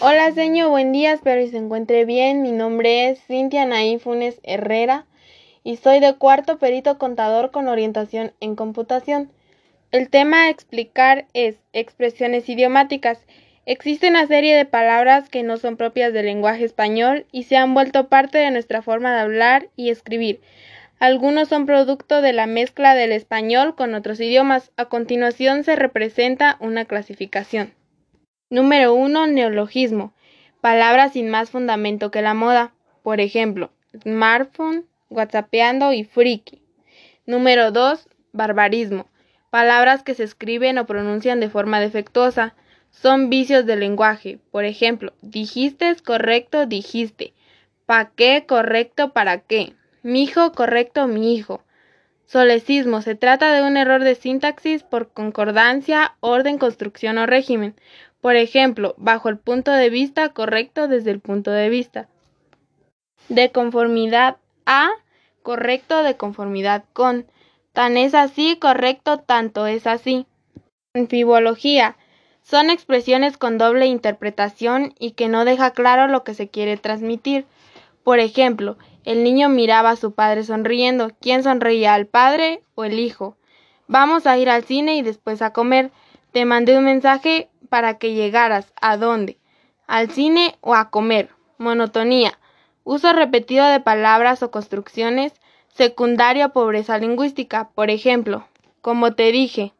Hola, señor, buen día, espero que se encuentre bien. Mi nombre es Cintia Naí Funes Herrera y soy de cuarto perito contador con orientación en computación. El tema a explicar es expresiones idiomáticas. Existe una serie de palabras que no son propias del lenguaje español y se han vuelto parte de nuestra forma de hablar y escribir. Algunos son producto de la mezcla del español con otros idiomas. A continuación se representa una clasificación. Número 1. Neologismo. Palabras sin más fundamento que la moda. Por ejemplo, smartphone, whatsappeando y friki. Número 2. Barbarismo. Palabras que se escriben o pronuncian de forma defectuosa. Son vicios del lenguaje. Por ejemplo, dijiste es correcto, dijiste. ¿Pa qué? Correcto, ¿para qué? Mijo, correcto, mi hijo. Solecismo. Se trata de un error de sintaxis por concordancia, orden, construcción o régimen. Por ejemplo, bajo el punto de vista correcto desde el punto de vista. De conformidad a, correcto de conformidad con. Tan es así, correcto, tanto es así. Anfibología. Son expresiones con doble interpretación y que no deja claro lo que se quiere transmitir. Por ejemplo, el niño miraba a su padre sonriendo. ¿Quién sonreía, al padre o el hijo? Vamos a ir al cine y después a comer. Te mandé un mensaje para que llegaras. ¿A dónde? ¿Al cine o a comer? Monotonía. Uso repetido de palabras o construcciones. Secundaria pobreza lingüística. Por ejemplo, como te dije.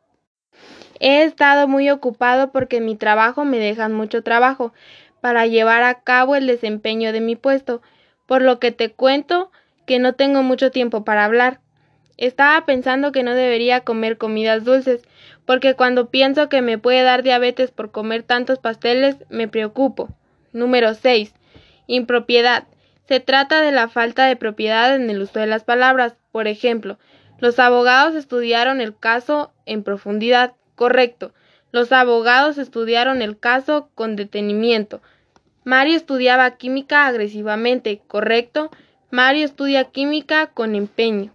He estado muy ocupado porque mi trabajo me deja mucho trabajo para llevar a cabo el desempeño de mi puesto, por lo que te cuento que no tengo mucho tiempo para hablar. Estaba pensando que no debería comer comidas dulces, porque cuando pienso que me puede dar diabetes por comer tantos pasteles, me preocupo. Número 6. Impropiedad. Se trata de la falta de propiedad en el uso de las palabras. Por ejemplo, los abogados estudiaron el caso en profundidad. Correcto. Los abogados estudiaron el caso con detenimiento. Mario estudiaba química agresivamente. Correcto. Mario estudia química con empeño.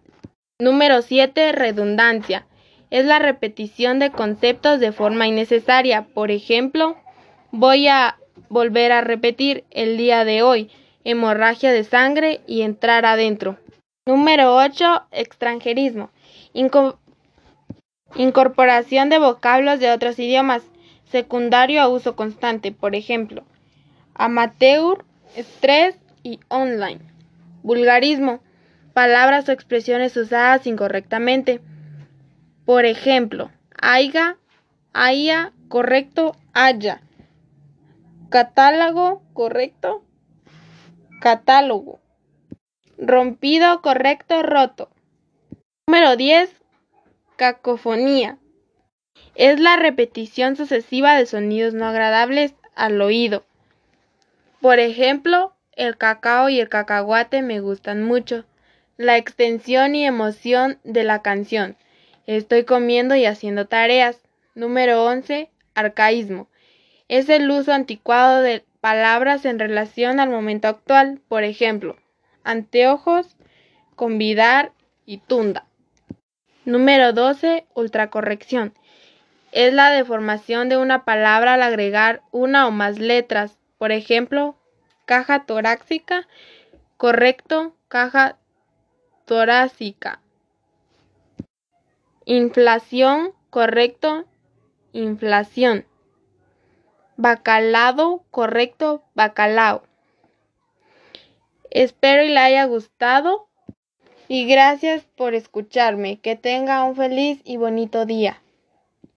Número 7. Redundancia. Es la repetición de conceptos de forma innecesaria. Por ejemplo, voy a volver a repetir el día de hoy, hemorragia de sangre y entrar adentro. Número 8. Extranjerismo. incorporación de vocablos de otros idiomas. Secundario a uso constante. Por ejemplo, amateur, estrés y online. Vulgarismo palabras o expresiones usadas incorrectamente. Por ejemplo, aiga, haya, correcto, haya. Catálogo, correcto, catálogo. Rompido, correcto, roto. Número 10. Cacofonía. Es la repetición sucesiva de sonidos no agradables al oído. Por ejemplo, el cacao y el cacahuate me gustan mucho la extensión y emoción de la canción. Estoy comiendo y haciendo tareas. Número 11. Arcaísmo. Es el uso anticuado de palabras en relación al momento actual. Por ejemplo, anteojos, convidar y tunda. Número 12. Ultracorrección. Es la deformación de una palabra al agregar una o más letras. Por ejemplo, caja torácica, correcto, caja torácica. Inflación, correcto, inflación. Bacalado, correcto, bacalao. Espero y le haya gustado y gracias por escucharme. Que tenga un feliz y bonito día.